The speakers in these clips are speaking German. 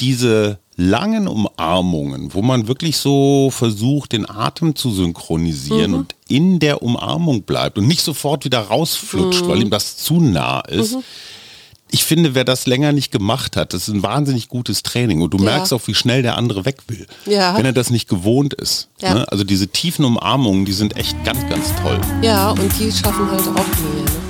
diese langen Umarmungen, wo man wirklich so versucht, den Atem zu synchronisieren mhm. und in der Umarmung bleibt und nicht sofort wieder rausflutscht, mhm. weil ihm das zu nah ist. Mhm. Ich finde, wer das länger nicht gemacht hat, das ist ein wahnsinnig gutes Training und du ja. merkst auch, wie schnell der andere weg will, ja. wenn er das nicht gewohnt ist. Ja. Ne? Also diese tiefen Umarmungen, die sind echt ganz, ganz toll. Ja, und die schaffen halt auch Nähe. Ne?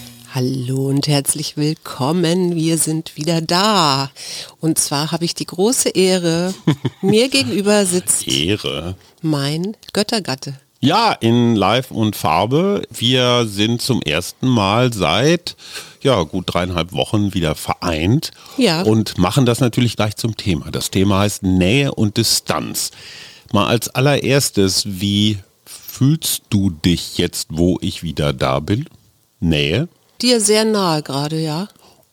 Hallo und herzlich willkommen. Wir sind wieder da. Und zwar habe ich die große Ehre, mir gegenüber sitzt Ehre. mein Göttergatte. Ja, in Live und Farbe. Wir sind zum ersten Mal seit ja, gut dreieinhalb Wochen wieder vereint ja. und machen das natürlich gleich zum Thema. Das Thema heißt Nähe und Distanz. Mal als allererstes, wie fühlst du dich jetzt, wo ich wieder da bin? Nähe? Dir sehr nahe gerade, ja.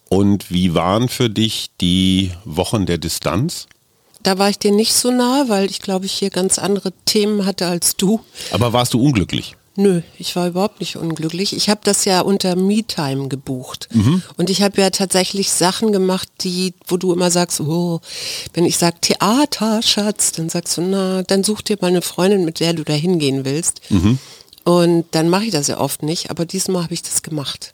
Und wie waren für dich die Wochen der Distanz? Da war ich dir nicht so nahe, weil ich glaube, ich hier ganz andere Themen hatte als du. Aber warst du unglücklich? Nö, ich war überhaupt nicht unglücklich. Ich habe das ja unter Me-Time gebucht. Mhm. Und ich habe ja tatsächlich Sachen gemacht, die, wo du immer sagst, oh, wenn ich sage Theater, Schatz, dann sagst du, na, dann such dir mal eine Freundin, mit der du da hingehen willst. Mhm. Und dann mache ich das ja oft nicht, aber diesmal habe ich das gemacht.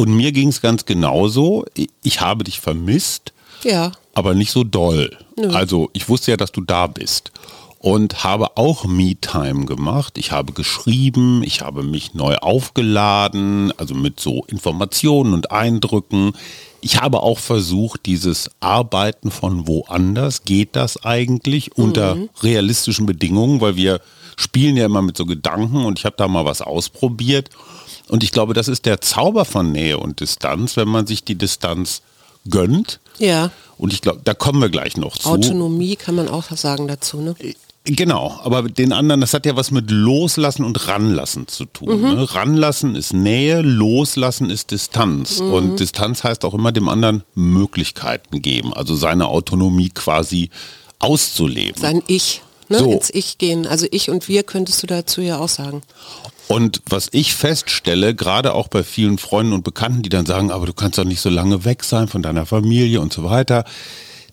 Und mir ging es ganz genauso. Ich habe dich vermisst, ja. aber nicht so doll. Nö. Also ich wusste ja, dass du da bist und habe auch Me-Time gemacht. Ich habe geschrieben, ich habe mich neu aufgeladen, also mit so Informationen und Eindrücken. Ich habe auch versucht, dieses Arbeiten von woanders, geht das eigentlich mhm. unter realistischen Bedingungen, weil wir spielen ja immer mit so Gedanken und ich habe da mal was ausprobiert. Und ich glaube, das ist der Zauber von Nähe und Distanz, wenn man sich die Distanz gönnt. Ja. Und ich glaube, da kommen wir gleich noch zu. Autonomie kann man auch sagen dazu, ne? Genau, aber den anderen, das hat ja was mit Loslassen und Ranlassen zu tun. Mhm. Ne? Ranlassen ist Nähe, Loslassen ist Distanz. Mhm. Und Distanz heißt auch immer dem anderen Möglichkeiten geben, also seine Autonomie quasi auszuleben. Sein Ich, ne? so. ins Ich gehen. Also ich und wir könntest du dazu ja auch sagen. Und was ich feststelle, gerade auch bei vielen Freunden und Bekannten, die dann sagen, aber du kannst doch nicht so lange weg sein von deiner Familie und so weiter.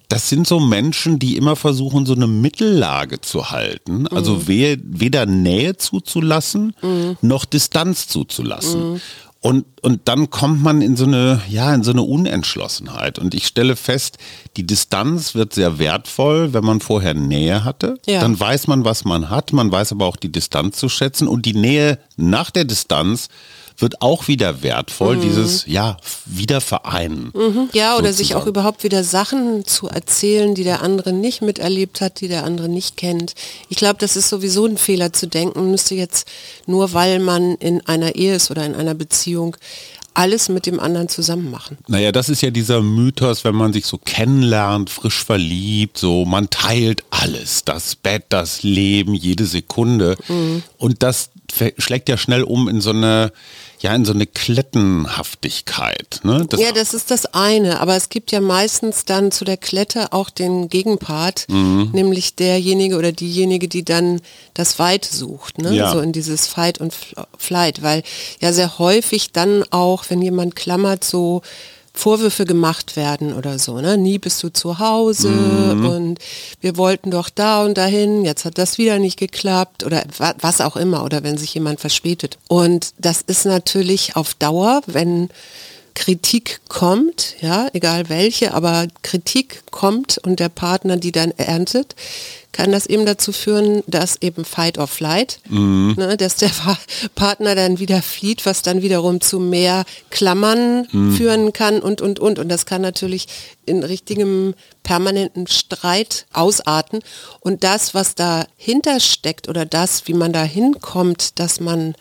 Das sind so Menschen, die immer versuchen, so eine Mittellage zu halten. Also mhm. weder Nähe zuzulassen, mhm. noch Distanz zuzulassen. Mhm. Und, und dann kommt man in so eine, ja, in so eine Unentschlossenheit. Und ich stelle fest, die Distanz wird sehr wertvoll, wenn man vorher Nähe hatte. Ja. Dann weiß man, was man hat. Man weiß aber auch die Distanz zu schätzen. Und die Nähe nach der Distanz wird auch wieder wertvoll, mhm. dieses, ja, wieder vereinen. Mhm. Ja, oder sozusagen. sich auch überhaupt wieder Sachen zu erzählen, die der andere nicht miterlebt hat, die der andere nicht kennt. Ich glaube, das ist sowieso ein Fehler zu denken, müsste jetzt nur, weil man in einer Ehe ist oder in einer Beziehung, alles mit dem anderen zusammen machen. Naja, das ist ja dieser Mythos, wenn man sich so kennenlernt, frisch verliebt, so man teilt alles, das Bett, das Leben, jede Sekunde. Mhm. Und das schlägt ja schnell um in so eine ja in so eine Klettenhaftigkeit. Ne? Das ja, das ist das eine, aber es gibt ja meistens dann zu der Klette auch den Gegenpart, mhm. nämlich derjenige oder diejenige, die dann das Weit sucht, ne? Ja. so in dieses Fight und Flight, weil ja sehr häufig dann auch, wenn jemand klammert, so Vorwürfe gemacht werden oder so. Ne? Nie bist du zu Hause mhm. und wir wollten doch da und dahin, jetzt hat das wieder nicht geklappt oder was auch immer oder wenn sich jemand verspätet. Und das ist natürlich auf Dauer, wenn Kritik kommt, ja, egal welche, aber Kritik kommt und der Partner die dann erntet, kann das eben dazu führen, dass eben Fight or Flight, mhm. ne, dass der Partner dann wieder flieht, was dann wiederum zu mehr Klammern mhm. führen kann und, und, und. Und das kann natürlich in richtigem permanenten Streit ausarten. Und das, was dahinter steckt oder das, wie man da hinkommt, dass man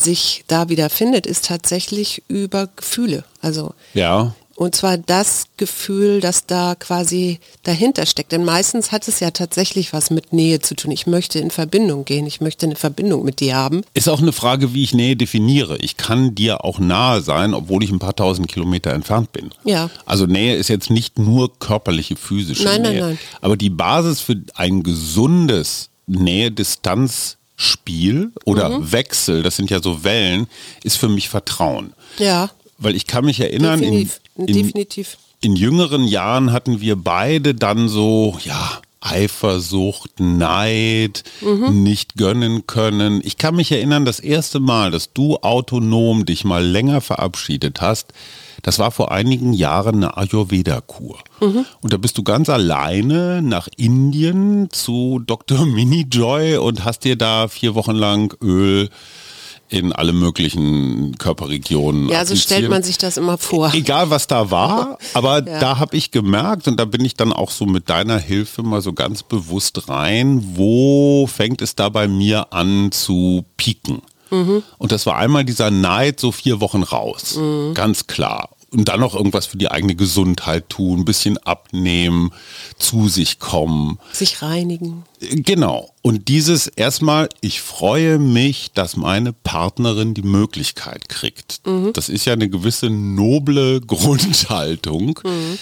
sich da wieder findet, ist tatsächlich über Gefühle. Also ja, Und zwar das Gefühl, das da quasi dahinter steckt. Denn meistens hat es ja tatsächlich was mit Nähe zu tun. Ich möchte in Verbindung gehen. Ich möchte eine Verbindung mit dir haben. Ist auch eine Frage, wie ich Nähe definiere. Ich kann dir auch nahe sein, obwohl ich ein paar tausend Kilometer entfernt bin. Ja. Also Nähe ist jetzt nicht nur körperliche, physische nein, Nähe. Nein, nein. Aber die Basis für ein gesundes Nähe-Distanz Spiel oder mhm. Wechsel, das sind ja so Wellen, ist für mich Vertrauen. Ja. Weil ich kann mich erinnern, Definitiv. in, in, Definitiv. in jüngeren Jahren hatten wir beide dann so, ja, Eifersucht, Neid, mhm. nicht gönnen können. Ich kann mich erinnern, das erste Mal, dass du autonom dich mal länger verabschiedet hast, das war vor einigen Jahren eine Ayurveda-Kur. Mhm. Und da bist du ganz alleine nach Indien zu Dr. Mini Joy und hast dir da vier Wochen lang Öl in alle möglichen Körperregionen. Ja, so stellt man sich das immer vor. Egal was da war, aber ja. da habe ich gemerkt und da bin ich dann auch so mit deiner Hilfe mal so ganz bewusst rein, wo fängt es da bei mir an zu pieken. Mhm. Und das war einmal dieser Neid so vier Wochen raus, mhm. ganz klar und dann noch irgendwas für die eigene Gesundheit tun, ein bisschen abnehmen, zu sich kommen. Sich reinigen. Genau. Und dieses erstmal, ich freue mich, dass meine Partnerin die Möglichkeit kriegt. Mhm. Das ist ja eine gewisse noble Grundhaltung. Mhm.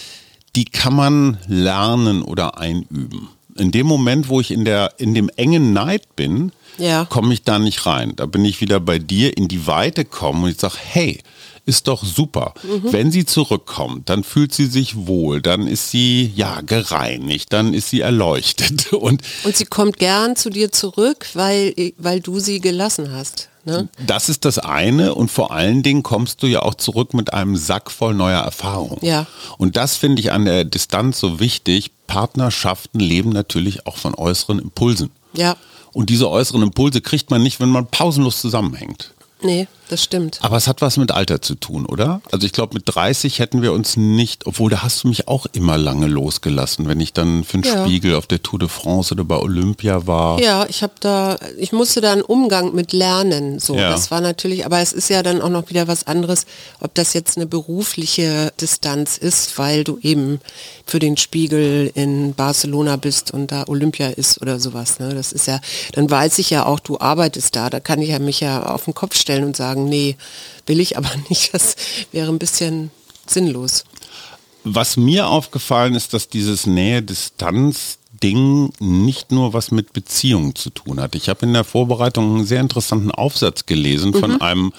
Die kann man lernen oder einüben. In dem Moment, wo ich in, der, in dem engen Neid bin, ja. komme ich da nicht rein. Da bin ich wieder bei dir in die Weite kommen und ich sage, hey, ist doch super. Mhm. Wenn sie zurückkommt, dann fühlt sie sich wohl, dann ist sie ja gereinigt, dann ist sie erleuchtet. Und, und sie kommt gern zu dir zurück, weil, weil du sie gelassen hast. Ne? Das ist das eine und vor allen Dingen kommst du ja auch zurück mit einem Sack voll neuer Erfahrungen. Ja. Und das finde ich an der Distanz so wichtig. Partnerschaften leben natürlich auch von äußeren Impulsen. Ja. Und diese äußeren Impulse kriegt man nicht, wenn man pausenlos zusammenhängt. Nee, das stimmt. Aber es hat was mit Alter zu tun, oder? Also ich glaube, mit 30 hätten wir uns nicht, obwohl da hast du mich auch immer lange losgelassen, wenn ich dann für den ja. Spiegel auf der Tour de France oder bei Olympia war. Ja, ich habe da, ich musste da einen Umgang mit lernen. So, ja. das war natürlich, aber es ist ja dann auch noch wieder was anderes, ob das jetzt eine berufliche Distanz ist, weil du eben für den Spiegel in Barcelona bist und da Olympia ist oder sowas. Ne? Das ist ja, dann weiß ich ja auch, du arbeitest da, da kann ich ja mich ja auf den Kopf stellen und sagen, nee, will ich aber nicht. Das wäre ein bisschen sinnlos. Was mir aufgefallen ist, dass dieses Nähe-Distanz Ding nicht nur was mit Beziehungen zu tun hat. Ich habe in der Vorbereitung einen sehr interessanten Aufsatz gelesen mhm. von einem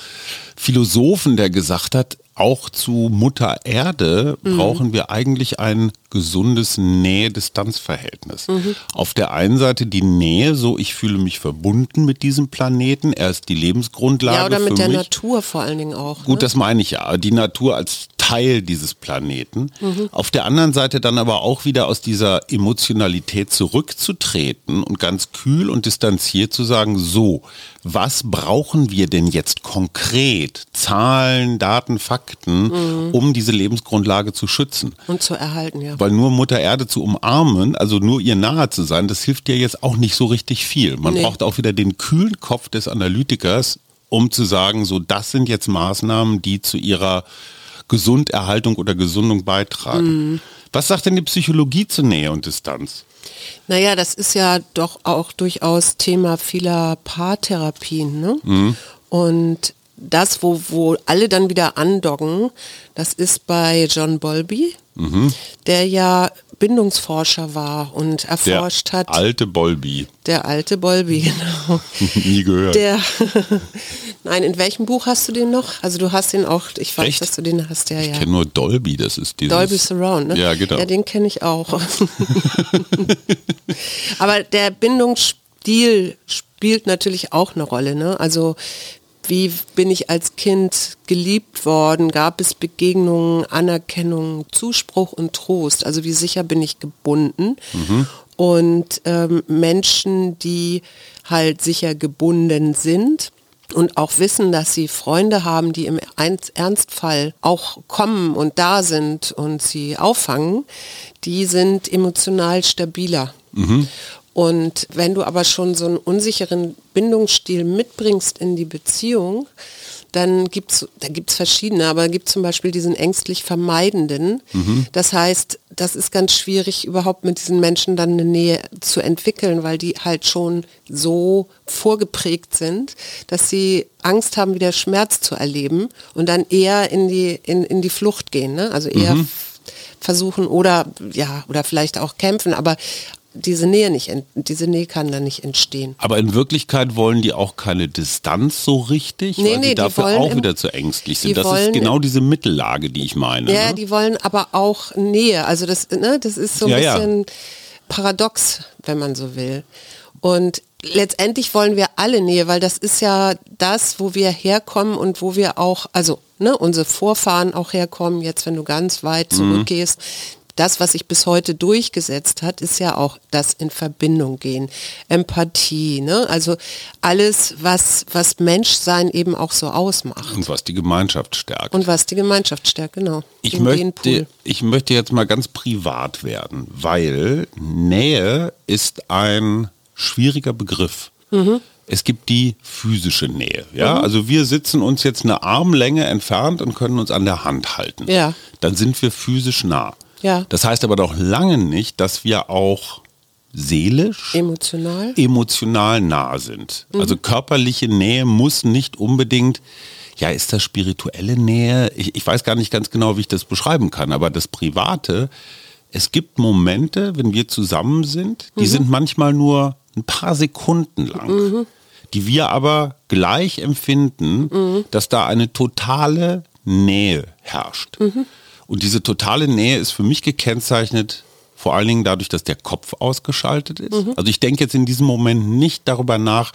Philosophen, der gesagt hat, auch zu Mutter Erde mhm. brauchen wir eigentlich ein gesundes Nähe-Distanz-Verhältnis. Mhm. Auf der einen Seite die Nähe, so ich fühle mich verbunden mit diesem Planeten, er ist die Lebensgrundlage. Ja, oder mit der mich. Natur vor allen Dingen auch. Gut, ne? das meine ich ja. Die Natur als Teil dieses Planeten. Mhm. Auf der anderen Seite dann aber auch wieder aus dieser Emotionalität zurückzutreten und ganz kühl und distanziert zu sagen, so, was brauchen wir denn jetzt konkret? Zahlen, Daten, Fakten, mhm. um diese Lebensgrundlage zu schützen. Und zu erhalten, ja. Weil nur Mutter Erde zu umarmen, also nur ihr nahe zu sein, das hilft dir jetzt auch nicht so richtig viel. Man nee. braucht auch wieder den kühlen Kopf des Analytikers, um zu sagen, so das sind jetzt Maßnahmen, die zu ihrer Gesunderhaltung oder Gesundung beitragen. Mhm. Was sagt denn die Psychologie zu Nähe und Distanz? Naja, das ist ja doch auch durchaus Thema vieler Paartherapien. Ne? Mhm. Und das, wo, wo alle dann wieder andocken, das ist bei John Bolby, mhm. der ja Bindungsforscher war und erforscht der hat. Alte Bolby. Der alte Bolby, genau. Nie gehört. Der, Nein, in welchem Buch hast du den noch? Also du hast den auch, ich weiß, Echt? dass du den hast, ja, ich ja. Ich kenne nur Dolby, das ist dieses... Dolby Surround, ne? Ja, genau. Ja, den kenne ich auch. Aber der Bindungsstil spielt natürlich auch eine Rolle, ne? Also wie bin ich als Kind geliebt worden? Gab es Begegnungen, Anerkennung, Zuspruch und Trost? Also wie sicher bin ich gebunden? Mhm. Und ähm, Menschen, die halt sicher gebunden sind und auch wissen, dass sie Freunde haben, die im Ernstfall auch kommen und da sind und sie auffangen, die sind emotional stabiler. Mhm. Und wenn du aber schon so einen unsicheren Bindungsstil mitbringst in die Beziehung, dann gibt es, da gibt es verschiedene, aber gibt zum Beispiel diesen ängstlich Vermeidenden. Mhm. Das heißt, das ist ganz schwierig, überhaupt mit diesen Menschen dann eine Nähe zu entwickeln, weil die halt schon so vorgeprägt sind, dass sie Angst haben, wieder Schmerz zu erleben und dann eher in die, in, in die Flucht gehen. Ne? Also eher mhm. versuchen oder ja, oder vielleicht auch kämpfen, aber diese Nähe nicht, diese Nähe kann dann nicht entstehen. Aber in Wirklichkeit wollen die auch keine Distanz so richtig, nee, weil nee, die dafür auch im, wieder zu ängstlich sind. Das ist genau diese Mittellage, die ich meine. Ja, ne? die wollen aber auch Nähe. Also das, ne, das ist so ein ja, bisschen ja. paradox, wenn man so will. Und letztendlich wollen wir alle Nähe, weil das ist ja das, wo wir herkommen und wo wir auch, also ne, unsere Vorfahren auch herkommen, jetzt wenn du ganz weit mhm. zurückgehst, das, was sich bis heute durchgesetzt hat, ist ja auch das in Verbindung gehen, Empathie, ne? also alles, was, was Menschsein eben auch so ausmacht. Und was die Gemeinschaft stärkt. Und was die Gemeinschaft stärkt, genau. Ich, möchte, ich möchte jetzt mal ganz privat werden, weil Nähe ist ein schwieriger Begriff. Mhm. Es gibt die physische Nähe. Ja, mhm. also wir sitzen uns jetzt eine Armlänge entfernt und können uns an der Hand halten. Ja. Dann sind wir physisch nah. Ja. Das heißt aber doch lange nicht, dass wir auch seelisch, emotional, emotional nah sind. Mhm. Also körperliche Nähe muss nicht unbedingt, ja, ist das spirituelle Nähe? Ich, ich weiß gar nicht ganz genau, wie ich das beschreiben kann, aber das Private, es gibt Momente, wenn wir zusammen sind, die mhm. sind manchmal nur ein paar Sekunden lang. Mhm. Die wir aber gleich empfinden, mhm. dass da eine totale Nähe herrscht. Und diese totale Nähe ist für mich gekennzeichnet vor allen Dingen dadurch, dass der Kopf ausgeschaltet ist. Mhm. Also ich denke jetzt in diesem Moment nicht darüber nach,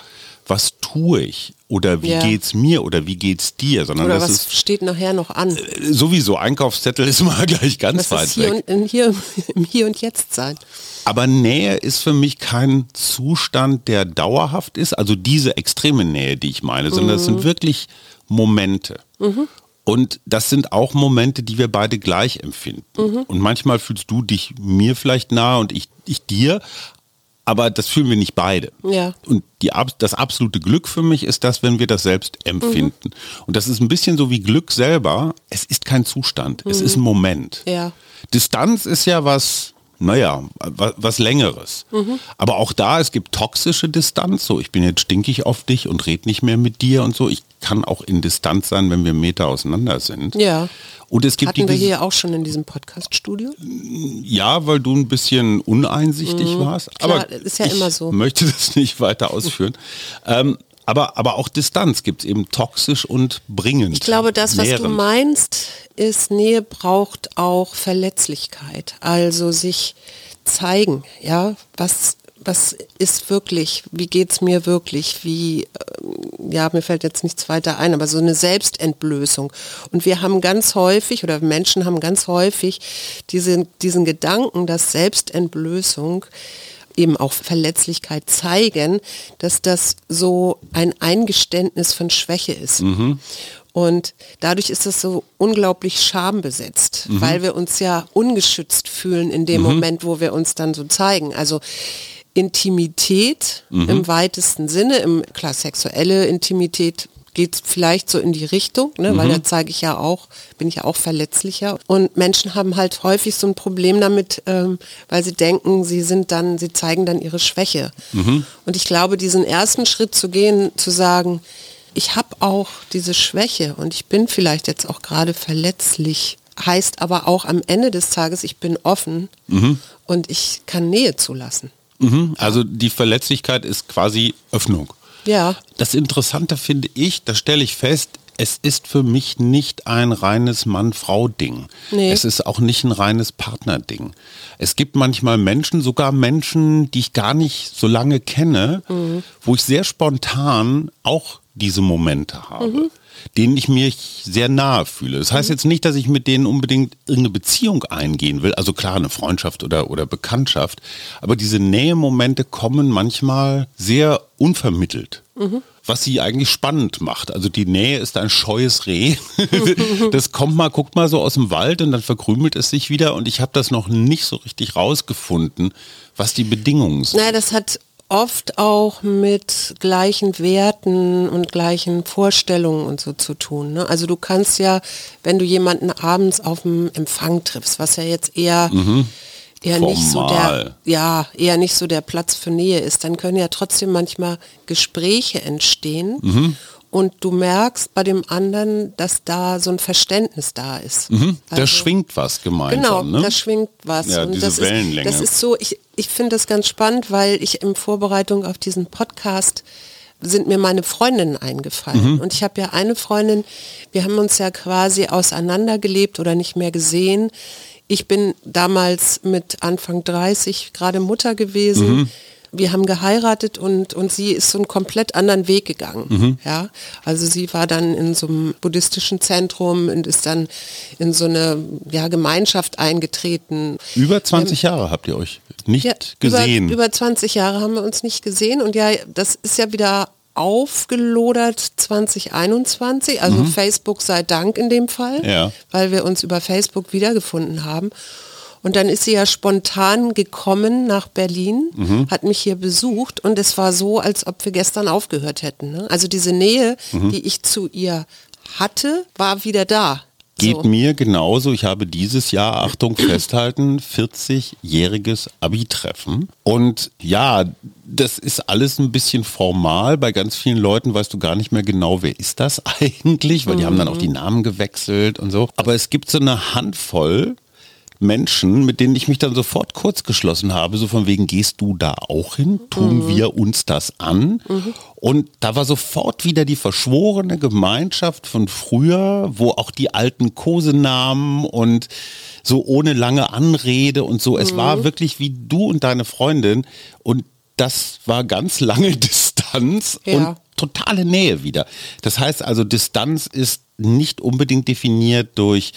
was tue ich oder wie ja. geht's mir oder wie geht's dir, sondern oder das was ist, steht nachher noch an. Äh, sowieso Einkaufszettel ist mal gleich ganz das weit ist hier weg. Und, hier, Im Hier und Jetzt sein. Aber Nähe ist für mich kein Zustand, der dauerhaft ist, also diese extreme Nähe, die ich meine, sondern es sind mhm. wirklich Momente. Mhm. Und das sind auch Momente, die wir beide gleich empfinden. Mhm. Und manchmal fühlst du dich mir vielleicht nahe und ich, ich dir, aber das fühlen wir nicht beide. Ja. Und die, das absolute Glück für mich ist das, wenn wir das selbst empfinden. Mhm. Und das ist ein bisschen so wie Glück selber. Es ist kein Zustand, mhm. es ist ein Moment. Ja. Distanz ist ja was, naja, was, was Längeres. Mhm. Aber auch da, es gibt toxische Distanz, so ich bin jetzt stinkig auf dich und rede nicht mehr mit dir und so. Ich kann auch in Distanz sein, wenn wir Meter auseinander sind. Ja. Und es gibt Hatten wir hier auch schon in diesem Podcast-Studio? Ja, weil du ein bisschen uneinsichtig mhm. warst. Klar, aber ist ja immer so. möchte das nicht weiter ausführen. ähm, aber, aber auch Distanz gibt es eben toxisch und bringend. Ich glaube, das, was nährend. du meinst, ist, Nähe braucht auch Verletzlichkeit. Also sich zeigen, ja, was, was ist wirklich, wie geht es mir wirklich, wie, ähm, ja, mir fällt jetzt nichts weiter ein, aber so eine Selbstentblößung. Und wir haben ganz häufig, oder Menschen haben ganz häufig diese, diesen Gedanken, dass Selbstentblößung eben auch Verletzlichkeit zeigen, dass das so ein Eingeständnis von Schwäche ist. Mhm. Und dadurch ist es so unglaublich schambesetzt, mhm. weil wir uns ja ungeschützt fühlen in dem mhm. Moment, wo wir uns dann so zeigen. Also Intimität mhm. im weitesten Sinne, im klar sexuelle Intimität geht vielleicht so in die Richtung, ne, mhm. weil da zeige ich ja auch, bin ich ja auch verletzlicher. Und Menschen haben halt häufig so ein Problem damit, ähm, weil sie denken, sie sind dann, sie zeigen dann ihre Schwäche. Mhm. Und ich glaube, diesen ersten Schritt zu gehen, zu sagen, ich habe auch diese Schwäche und ich bin vielleicht jetzt auch gerade verletzlich, heißt aber auch am Ende des Tages, ich bin offen mhm. und ich kann Nähe zulassen. Mhm. Also die Verletzlichkeit ist quasi Öffnung. Ja. Das Interessante finde ich, da stelle ich fest, es ist für mich nicht ein reines Mann-Frau-Ding. Nee. Es ist auch nicht ein reines Partner-Ding. Es gibt manchmal Menschen, sogar Menschen, die ich gar nicht so lange kenne, mhm. wo ich sehr spontan auch diese Momente habe. Mhm denen ich mich sehr nahe fühle. Das heißt mhm. jetzt nicht, dass ich mit denen unbedingt irgendeine Beziehung eingehen will, also klar eine Freundschaft oder, oder Bekanntschaft, aber diese Nähemomente kommen manchmal sehr unvermittelt. Mhm. Was sie eigentlich spannend macht. Also die Nähe ist ein scheues Reh. das kommt mal, guckt mal so aus dem Wald und dann verkrümelt es sich wieder und ich habe das noch nicht so richtig rausgefunden, was die Bedingungen sind. Nein, das hat oft auch mit gleichen Werten und gleichen Vorstellungen und so zu tun. Ne? Also du kannst ja, wenn du jemanden abends auf dem Empfang triffst, was ja jetzt eher mhm. eher nicht so der ja eher nicht so der Platz für Nähe ist, dann können ja trotzdem manchmal Gespräche entstehen. Mhm und du merkst bei dem anderen, dass da so ein Verständnis da ist. Mhm, also, da schwingt was gemeinsam. Genau, ne? da schwingt was. Ja, und diese das Wellenlänge. Ist, das ist so, ich, ich finde das ganz spannend, weil ich in Vorbereitung auf diesen Podcast sind mir meine Freundinnen eingefallen. Mhm. Und ich habe ja eine Freundin, wir haben uns ja quasi auseinandergelebt oder nicht mehr gesehen. Ich bin damals mit Anfang 30 gerade Mutter gewesen. Mhm wir haben geheiratet und, und sie ist so einen komplett anderen Weg gegangen. Mhm. Ja, also sie war dann in so einem buddhistischen Zentrum und ist dann in so eine ja, Gemeinschaft eingetreten. Über 20 ähm, Jahre habt ihr euch nicht ja, gesehen. Über, über 20 Jahre haben wir uns nicht gesehen und ja, das ist ja wieder aufgelodert 2021, also mhm. Facebook sei Dank in dem Fall, ja. weil wir uns über Facebook wiedergefunden haben. Und dann ist sie ja spontan gekommen nach Berlin, mhm. hat mich hier besucht und es war so, als ob wir gestern aufgehört hätten. Ne? Also diese Nähe, mhm. die ich zu ihr hatte, war wieder da. Geht so. mir genauso. Ich habe dieses Jahr, Achtung, festhalten, 40-jähriges Abi-Treffen. Und ja, das ist alles ein bisschen formal. Bei ganz vielen Leuten weißt du gar nicht mehr genau, wer ist das eigentlich, weil die mhm. haben dann auch die Namen gewechselt und so. Aber es gibt so eine Handvoll Menschen, mit denen ich mich dann sofort kurz geschlossen habe, so von wegen, gehst du da auch hin? Tun mhm. wir uns das an? Mhm. Und da war sofort wieder die verschworene Gemeinschaft von früher, wo auch die alten Kosenamen und so ohne lange Anrede und so. Es war mhm. wirklich wie du und deine Freundin und das war ganz lange Distanz ja. und totale Nähe wieder. Das heißt also, Distanz ist nicht unbedingt definiert durch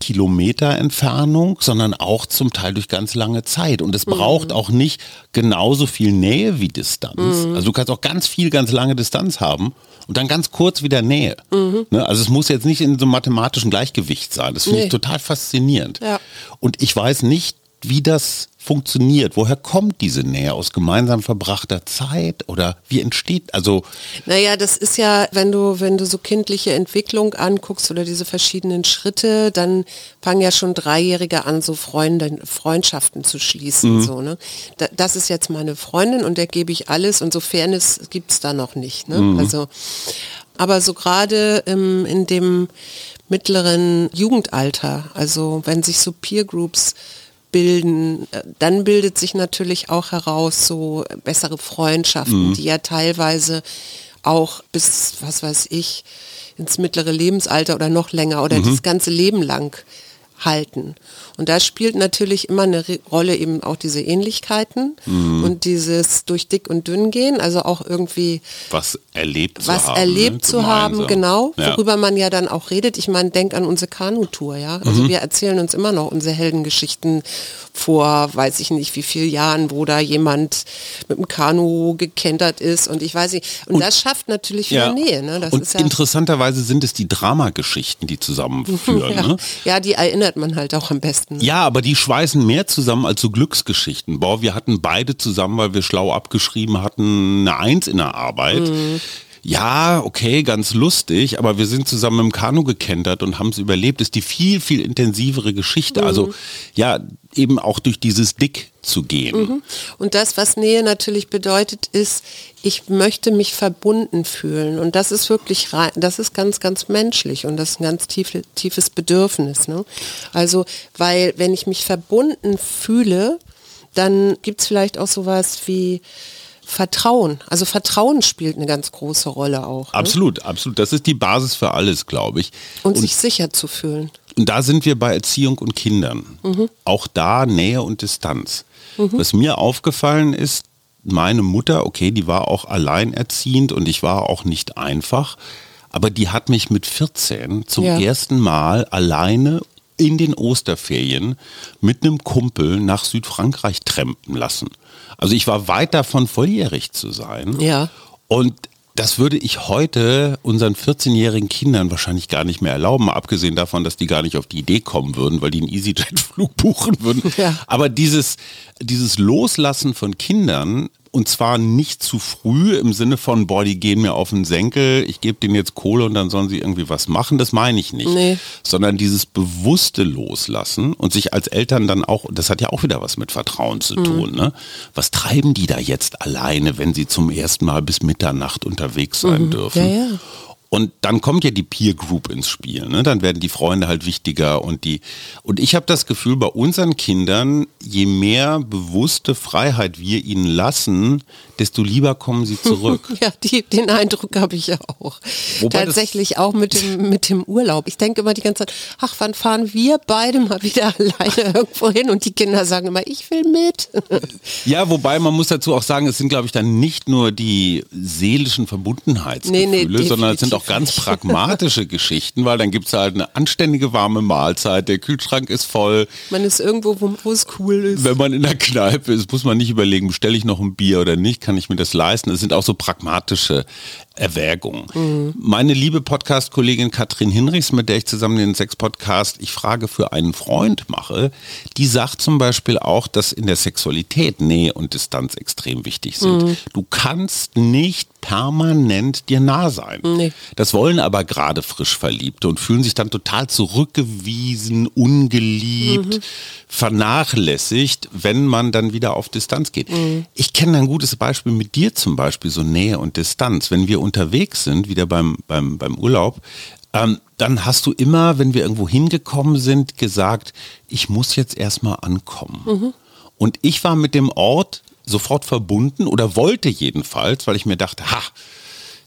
Kilometer Entfernung, sondern auch zum Teil durch ganz lange Zeit. Und es mhm. braucht auch nicht genauso viel Nähe wie Distanz. Mhm. Also du kannst auch ganz viel, ganz lange Distanz haben und dann ganz kurz wieder Nähe. Mhm. Ne? Also es muss jetzt nicht in so einem mathematischen Gleichgewicht sein. Das finde nee. ich total faszinierend. Ja. Und ich weiß nicht, wie das funktioniert? Woher kommt diese Nähe? Aus gemeinsam verbrachter Zeit oder wie entsteht, also? Naja, das ist ja, wenn du, wenn du so kindliche Entwicklung anguckst oder diese verschiedenen Schritte, dann fangen ja schon Dreijährige an, so Freunde, Freundschaften zu schließen, mhm. so, ne? das ist jetzt meine Freundin und der gebe ich alles und so Fairness gibt es da noch nicht, ne? Mhm. Also, aber so gerade ähm, in dem mittleren Jugendalter, also wenn sich so Peer Groups bilden, dann bildet sich natürlich auch heraus so bessere Freundschaften, mhm. die ja teilweise auch bis, was weiß ich, ins mittlere Lebensalter oder noch länger oder mhm. das ganze Leben lang halten. Und da spielt natürlich immer eine Rolle eben auch diese Ähnlichkeiten mhm. und dieses durch dick und dünn gehen, also auch irgendwie was erlebt was zu haben, erlebt ne? zu haben, genau, ja. worüber man ja dann auch redet. Ich meine, denk an unsere Kanutour, ja. Also mhm. wir erzählen uns immer noch unsere Heldengeschichten vor, weiß ich nicht, wie viele Jahren, wo da jemand mit dem Kanu gekentert ist und ich weiß nicht. Und, und das schafft natürlich ja. Nähe. Ne? Das und ja interessanterweise sind es die Dramageschichten, die zusammenführen. ja. Ne? ja, die erinnert man halt auch am besten. Ne? Ja, aber die schweißen mehr zusammen als so Glücksgeschichten. Boah, wir hatten beide zusammen, weil wir schlau abgeschrieben hatten, eine Eins in der Arbeit. Mhm ja, okay, ganz lustig, aber wir sind zusammen im Kanu gekentert und haben es überlebt, ist die viel, viel intensivere Geschichte. Also, mhm. Also ja, eben auch durch dieses Dick zu gehen. Mhm. Und das, was Nähe natürlich bedeutet, ist, ich möchte mich verbunden fühlen. Und das ist wirklich rein, das ist ganz, ganz menschlich und das ist ein ganz tief, tiefes Bedürfnis. Ne? Also, weil wenn ich mich verbunden fühle, dann gibt es vielleicht auch sowas wie, Vertrauen. Also Vertrauen spielt eine ganz große Rolle auch. Ne? Absolut, absolut. Das ist die Basis für alles, glaube ich. Und, und, sich sicher zu fühlen. Und da sind wir bei Erziehung und Kindern. Mhm. Auch da Nähe und Distanz. Mhm. Was mir aufgefallen ist, meine Mutter, okay, die war auch alleinerziehend und ich war auch nicht einfach, aber die hat mich mit 14 zum ja. ersten Mal alleine in den Osterferien mit einem Kumpel nach Südfrankreich trampen lassen. Also ich war weit davon, volljährig zu sein. Ja. Und das würde ich heute unseren 14-jährigen Kindern wahrscheinlich gar nicht mehr erlauben, abgesehen davon, dass die gar nicht auf die Idee kommen würden, weil die einen EasyJet-Flug buchen würden. Ja. Aber dieses, dieses Loslassen von Kindern und zwar nicht zu früh im Sinne von, boah, die gehen mir auf den Senkel, ich gebe denen jetzt Kohle und dann sollen sie irgendwie was machen. Das meine ich nicht. Nee. Sondern dieses bewusste Loslassen und sich als Eltern dann auch, das hat ja auch wieder was mit Vertrauen zu tun. Mhm. Ne? Was treiben die da jetzt alleine, wenn sie zum ersten Mal bis Mitternacht unterwegs sein mhm. dürfen? Ja, ja. Und dann kommt ja die Peer Group ins Spiel. Ne? Dann werden die Freunde halt wichtiger und die. Und ich habe das Gefühl, bei unseren Kindern, je mehr bewusste Freiheit wir ihnen lassen, desto lieber kommen sie zurück. ja, die, den Eindruck habe ich ja auch. Wobei Tatsächlich auch mit dem, mit dem Urlaub. Ich denke immer die ganze Zeit, ach, wann fahren wir beide mal wieder alleine irgendwo hin? Und die Kinder sagen immer, ich will mit. ja, wobei man muss dazu auch sagen, es sind, glaube ich, dann nicht nur die seelischen Verbundenheitsgefühle, nee, nee, sondern es sind auch ganz pragmatische Geschichten, weil dann gibt es halt eine anständige warme Mahlzeit, der Kühlschrank ist voll. Man ist irgendwo, wo, wo es cool ist. Wenn man in der Kneipe ist, muss man nicht überlegen, bestelle ich noch ein Bier oder nicht, kann ich mir das leisten. Es sind auch so pragmatische Erwägung. Mhm. Meine liebe Podcast-Kollegin Katrin Hinrichs, mit der ich zusammen den Sex-Podcast Ich frage für einen Freund mache, die sagt zum Beispiel auch, dass in der Sexualität Nähe und Distanz extrem wichtig sind. Mhm. Du kannst nicht permanent dir nah sein. Nee. Das wollen aber gerade frisch Verliebte und fühlen sich dann total zurückgewiesen, ungeliebt, mhm. vernachlässigt, wenn man dann wieder auf Distanz geht. Mhm. Ich kenne ein gutes Beispiel mit dir zum Beispiel, so Nähe und Distanz. Wenn wir unterwegs sind, wieder beim, beim, beim Urlaub, ähm, dann hast du immer, wenn wir irgendwo hingekommen sind, gesagt, ich muss jetzt erstmal ankommen. Mhm. Und ich war mit dem Ort sofort verbunden oder wollte jedenfalls, weil ich mir dachte, ha,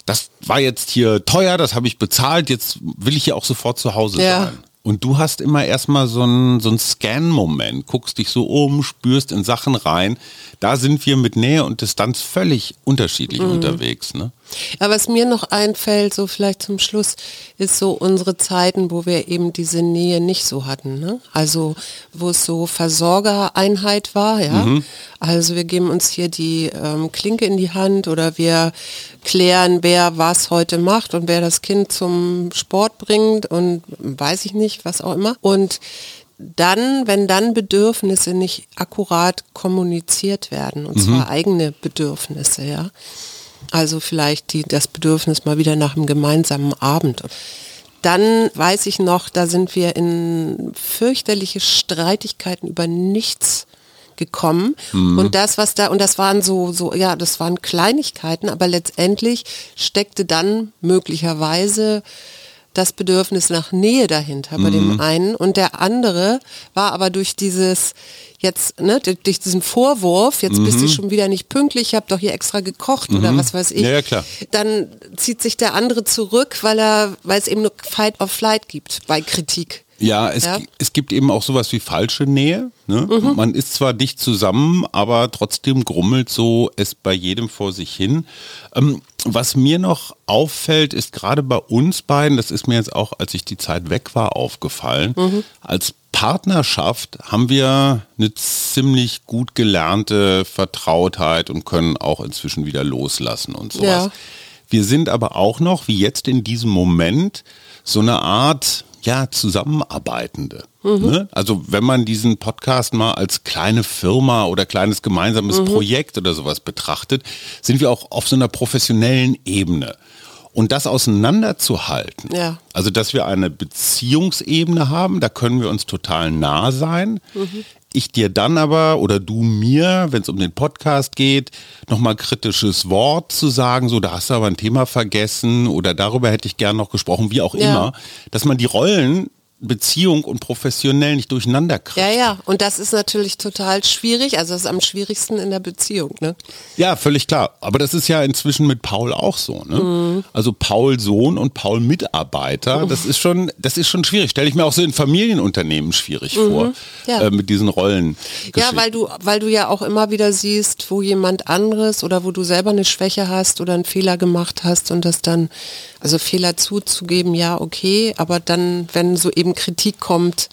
das war jetzt hier teuer, das habe ich bezahlt, jetzt will ich hier auch sofort zu Hause ja. sein. Und du hast immer erstmal so einen so Scan-Moment, guckst dich so um, spürst in Sachen rein. Da sind wir mit Nähe und Distanz völlig unterschiedlich mhm. unterwegs. Ne? Ja, was mir noch einfällt, so vielleicht zum Schluss, ist so unsere Zeiten, wo wir eben diese Nähe nicht so hatten. Ne? Also wo es so Versorgereinheit war, ja. Mhm. Also wir geben uns hier die ähm, Klinke in die Hand oder wir klären, wer was heute macht und wer das Kind zum Sport bringt und weiß ich nicht, was auch immer. Und dann, wenn dann Bedürfnisse nicht akkurat kommuniziert werden, und mhm. zwar eigene Bedürfnisse, ja, also vielleicht die, das Bedürfnis mal wieder nach einem gemeinsamen Abend. Dann weiß ich noch, da sind wir in fürchterliche Streitigkeiten über nichts gekommen. Mhm. Und das, was da, und das waren so, so, ja, das waren Kleinigkeiten, aber letztendlich steckte dann möglicherweise das Bedürfnis nach Nähe dahinter bei dem mhm. einen und der andere war aber durch dieses jetzt, ne, durch diesen Vorwurf, jetzt mhm. bist du mhm. schon wieder nicht pünktlich, ich habe doch hier extra gekocht mhm. oder was weiß ich. Ja, klar. Dann zieht sich der andere zurück, weil er, weil es eben nur Fight of Flight gibt bei Kritik. Ja es, ja. es gibt eben auch sowas wie falsche Nähe. Ne? Mhm. Man ist zwar dicht zusammen, aber trotzdem grummelt so es bei jedem vor sich hin. Ähm, was mir noch auffällt, ist gerade bei uns beiden, das ist mir jetzt auch, als ich die Zeit weg war, aufgefallen, mhm. als Partnerschaft haben wir eine ziemlich gut gelernte Vertrautheit und können auch inzwischen wieder loslassen und sowas. Ja. Wir sind aber auch noch, wie jetzt in diesem Moment, so eine Art, ja, Zusammenarbeitende. Mhm. Ne? Also wenn man diesen Podcast mal als kleine Firma oder kleines gemeinsames mhm. Projekt oder sowas betrachtet, sind wir auch auf so einer professionellen Ebene. Und das auseinanderzuhalten, ja. also dass wir eine Beziehungsebene haben, da können wir uns total nah sein. Mhm. Ich dir dann aber oder du mir, wenn es um den Podcast geht, nochmal kritisches Wort zu sagen, so da hast du aber ein Thema vergessen oder darüber hätte ich gern noch gesprochen, wie auch ja. immer, dass man die Rollen Beziehung und professionell nicht durcheinander kriegt. Ja, ja, und das ist natürlich total schwierig, also das ist am schwierigsten in der Beziehung, ne? Ja, völlig klar. Aber das ist ja inzwischen mit Paul auch so, ne? Mhm. Also Paul Sohn und Paul Mitarbeiter, das ist schon, das ist schon schwierig. Stelle ich mir auch so in Familienunternehmen schwierig mhm. vor, ja. äh, mit diesen Rollen. Ja, weil du, weil du ja auch immer wieder siehst, wo jemand anderes oder wo du selber eine Schwäche hast oder einen Fehler gemacht hast und das dann, also Fehler zuzugeben, ja, okay, aber dann, wenn so eben Kritik kommt,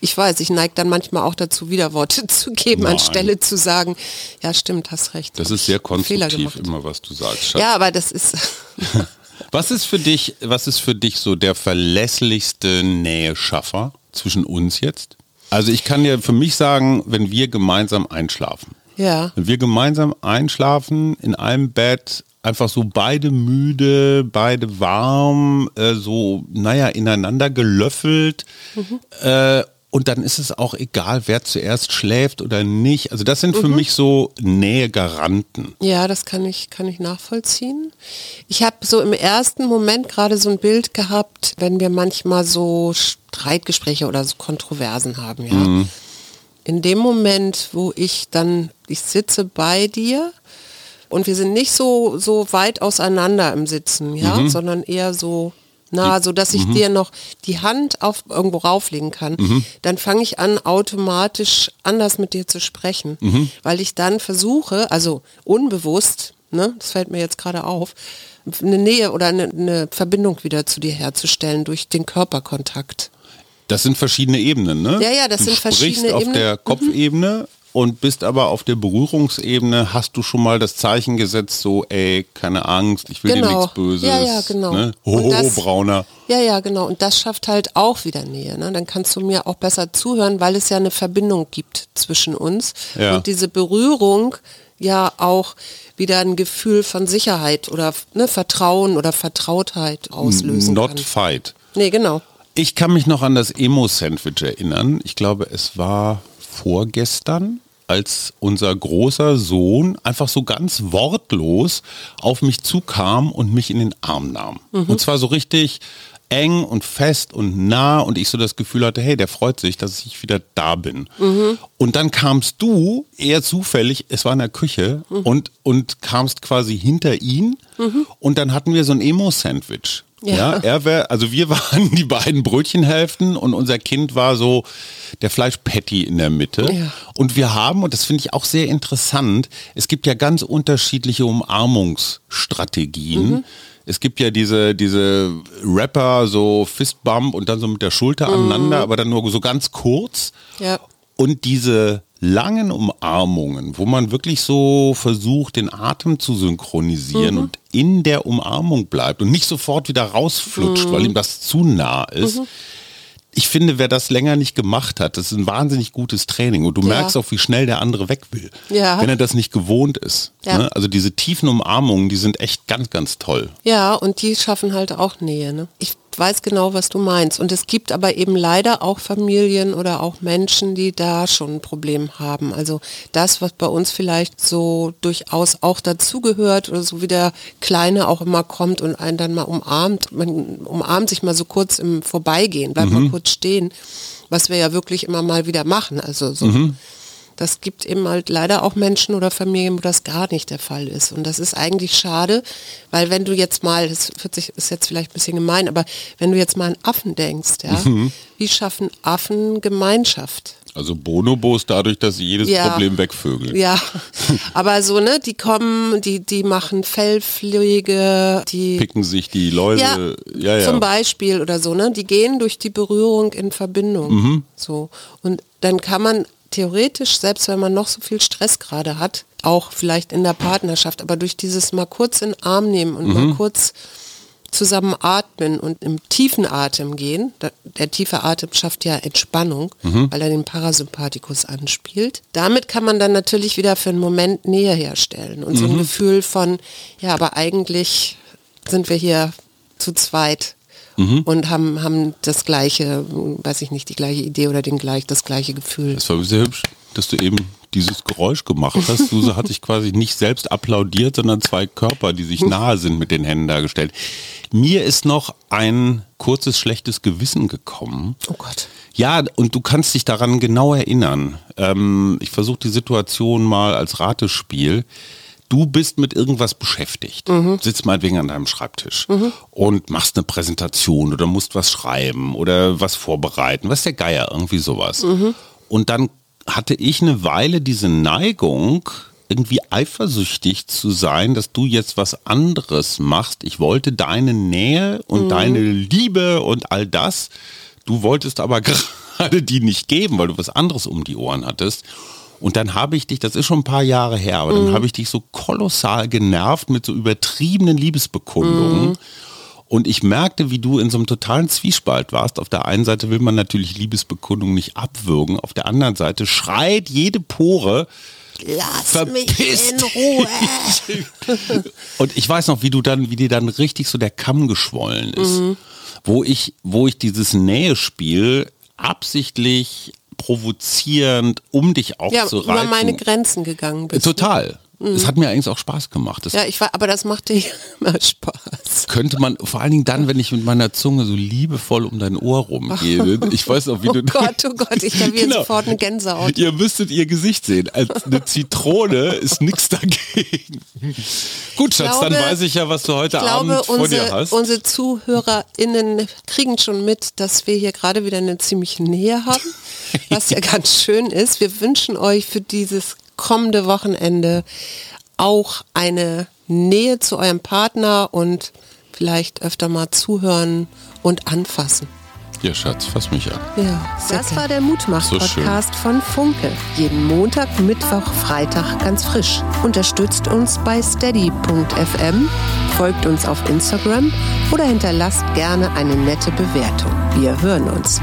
ich weiß, ich neige dann manchmal auch dazu, Widerworte zu geben, Nein. anstelle zu sagen, ja stimmt, hast recht. Das ist sehr konstruktiv immer, was du sagst. Schatz. Ja, aber das ist... was ist für dich, was ist für dich so der verlässlichste Näheschaffer zwischen uns jetzt? Also ich kann ja für mich sagen, wenn wir gemeinsam einschlafen. Ja. Wenn wir gemeinsam einschlafen in einem Bett, einfach so beide müde, beide warm, äh, so, naja, ineinander gelöffelt. Mhm. Äh, und dann ist es auch egal, wer zuerst schläft oder nicht. Also das sind für mhm. mich so Nähegaranten. Ja, das kann ich, kann ich nachvollziehen. Ich habe so im ersten Moment gerade so ein Bild gehabt, wenn wir manchmal so Streitgespräche oder so Kontroversen haben, ja. Mhm. In dem Moment, wo ich dann, ich sitze bei dir und wir sind nicht so, so weit auseinander im Sitzen, ja, mhm. sondern eher so nah, so dass ich mhm. dir noch die Hand auf irgendwo rauflegen kann, mhm. dann fange ich an, automatisch anders mit dir zu sprechen, mhm. weil ich dann versuche, also unbewusst, ne, das fällt mir jetzt gerade auf, eine Nähe oder eine, eine Verbindung wieder zu dir herzustellen durch den Körperkontakt. Das sind verschiedene Ebenen, ne? Ja, ja, das du sind verschiedene auf Ebenen. auf der mhm. Kopfebene und bist aber auf der Berührungsebene, hast du schon mal das Zeichen gesetzt, so, ey, keine Angst, ich will genau. dir nichts Böses. Ja, ja, genau. Ne? Hoho, das, Brauner. Ja, ja, genau. Und das schafft halt auch wieder Nähe. Ne? Dann kannst du mir auch besser zuhören, weil es ja eine Verbindung gibt zwischen uns. Ja. Und diese Berührung ja auch wieder ein Gefühl von Sicherheit oder ne, Vertrauen oder Vertrautheit auslösen Not kann. fight. Nee, genau. Ich kann mich noch an das Emo-Sandwich erinnern. Ich glaube, es war vorgestern, als unser großer Sohn einfach so ganz wortlos auf mich zukam und mich in den Arm nahm. Mhm. Und zwar so richtig eng und fest und nah und ich so das Gefühl hatte, hey, der freut sich, dass ich wieder da bin. Mhm. Und dann kamst du eher zufällig, es war in der Küche mhm. und, und kamst quasi hinter ihn mhm. und dann hatten wir so ein Emo-Sandwich. Ja. ja, er wäre, also wir waren die beiden Brötchenhälften und unser Kind war so der Fleischpatty in der Mitte. Ja. Und wir haben, und das finde ich auch sehr interessant, es gibt ja ganz unterschiedliche Umarmungsstrategien. Mhm. Es gibt ja diese, diese Rapper, so Fistbump und dann so mit der Schulter mhm. aneinander, aber dann nur so ganz kurz. Ja. Und diese langen Umarmungen, wo man wirklich so versucht, den Atem zu synchronisieren mhm. und in der Umarmung bleibt und nicht sofort wieder rausflutscht, mhm. weil ihm das zu nah ist. Mhm. Ich finde, wer das länger nicht gemacht hat, das ist ein wahnsinnig gutes Training und du ja. merkst auch, wie schnell der andere weg will, ja. wenn er das nicht gewohnt ist. Ja. Ne? Also diese tiefen Umarmungen, die sind echt ganz, ganz toll. Ja, und die schaffen halt auch Nähe. Ne? Ich weiß genau, was du meinst. Und es gibt aber eben leider auch Familien oder auch Menschen, die da schon ein Problem haben. Also das, was bei uns vielleicht so durchaus auch dazugehört oder so wie der Kleine auch immer kommt und einen dann mal umarmt. Man umarmt sich mal so kurz im Vorbeigehen, bleibt mhm. mal kurz stehen, was wir ja wirklich immer mal wieder machen. Also so. Mhm das gibt eben halt leider auch Menschen oder Familien, wo das gar nicht der Fall ist. Und das ist eigentlich schade, weil wenn du jetzt mal, das ist jetzt vielleicht ein bisschen gemein, aber wenn du jetzt mal an Affen denkst, ja, mhm. wie schaffen Affen Gemeinschaft? Also Bonobos dadurch, dass sie jedes ja, Problem wegvögeln. Ja, aber so, ne, die kommen, die, die machen Fellpflege, die picken sich die Läuse, ja, ja, ja, zum Beispiel oder so, ne, die gehen durch die Berührung in Verbindung. Mhm. So. Und dann kann man theoretisch, selbst wenn man noch so viel Stress gerade hat, auch vielleicht in der Partnerschaft, aber durch dieses mal kurz in den Arm nehmen und mhm. mal kurz zusammen atmen und im tiefen Atem gehen, der, tiefe Atem schafft ja Entspannung, mhm. weil er den Parasympathikus anspielt. Damit kann man dann natürlich wieder für einen Moment Nähe herstellen und mhm. so ein mhm. Gefühl von, ja, aber eigentlich sind wir hier zu zweit mhm. und haben, haben das gleiche, weiß ich nicht, die gleiche Idee oder den gleich, das gleiche Gefühl. Das war sehr hübsch, dass du eben dieses Geräusch gemacht hast. Du hat sich quasi nicht selbst applaudiert, sondern zwei Körper, die sich nahe sind, mit den Händen dargestellt. Mir ist noch ein kurzes schlechtes Gewissen gekommen. Oh Gott. Ja, und du kannst dich daran genau erinnern. Ähm, ich versuche die Situation mal als Ratespiel du bist mit irgendwas beschäftigt, mhm. sitzt meinetwegen an deinem Schreibtisch mhm. und machst eine Präsentation oder musst was schreiben oder was vorbereiten, was der Geier, irgendwie sowas. Mhm. Und dann hatte ich eine Weile diese Neigung, irgendwie eifersüchtig zu sein, dass du jetzt was anderes machst. Ich wollte deine Nähe und deine Liebe und all das. Du wolltest aber gerade die nicht geben, weil du was anderes um die Ohren hattest. Und dann habe ich dich, das ist schon ein paar Jahre her, aber mhm. dann habe ich dich so kolossal genervt mit so übertriebenen Liebesbekundungen. Mhm. Und ich merkte, wie du in so einem totalen Zwiespalt warst. Auf der einen Seite will man natürlich Liebesbekundungen nicht abwürgen, auf der anderen Seite schreit jede Pore Lass Verpiss mich in Ruhe. und ich weiß noch, wie du dann, wie dir dann richtig so der Kamm geschwollen ist. Mhm. Wo ich, wo ich dieses Nähespiel absichtlich provozierend, um dich auch ja, über meine Grenzen gegangen bist. Total. Es hat mir eigentlich auch Spaß gemacht. Das ja, ich war, aber das machte immer Spaß. Könnte man, vor allen Dingen dann, wenn ich mit meiner Zunge so liebevoll um dein Ohr rumgehe. Ich weiß auch, wie oh du. Oh Gott, oh Gott, ich habe genau. sofort eine Gänsehaut. Ihr müsstet ihr Gesicht sehen. Als eine Zitrone ist nichts dagegen. Gut, Schatz, glaube, dann weiß ich ja, was du heute glaube, Abend vor unsere, dir hast. Unsere ZuhörerInnen kriegen schon mit, dass wir hier gerade wieder eine ziemliche Nähe haben, was ja ganz schön ist. Wir wünschen euch für dieses kommende Wochenende auch eine Nähe zu eurem Partner und vielleicht öfter mal zuhören und anfassen. Ja, Schatz, fass mich an. Ja, das war der Mutmach-Podcast so von Funke. Jeden Montag, Mittwoch, Freitag ganz frisch. Unterstützt uns bei steady.fm, folgt uns auf Instagram oder hinterlasst gerne eine nette Bewertung. Wir hören uns.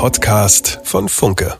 Podcast von Funke.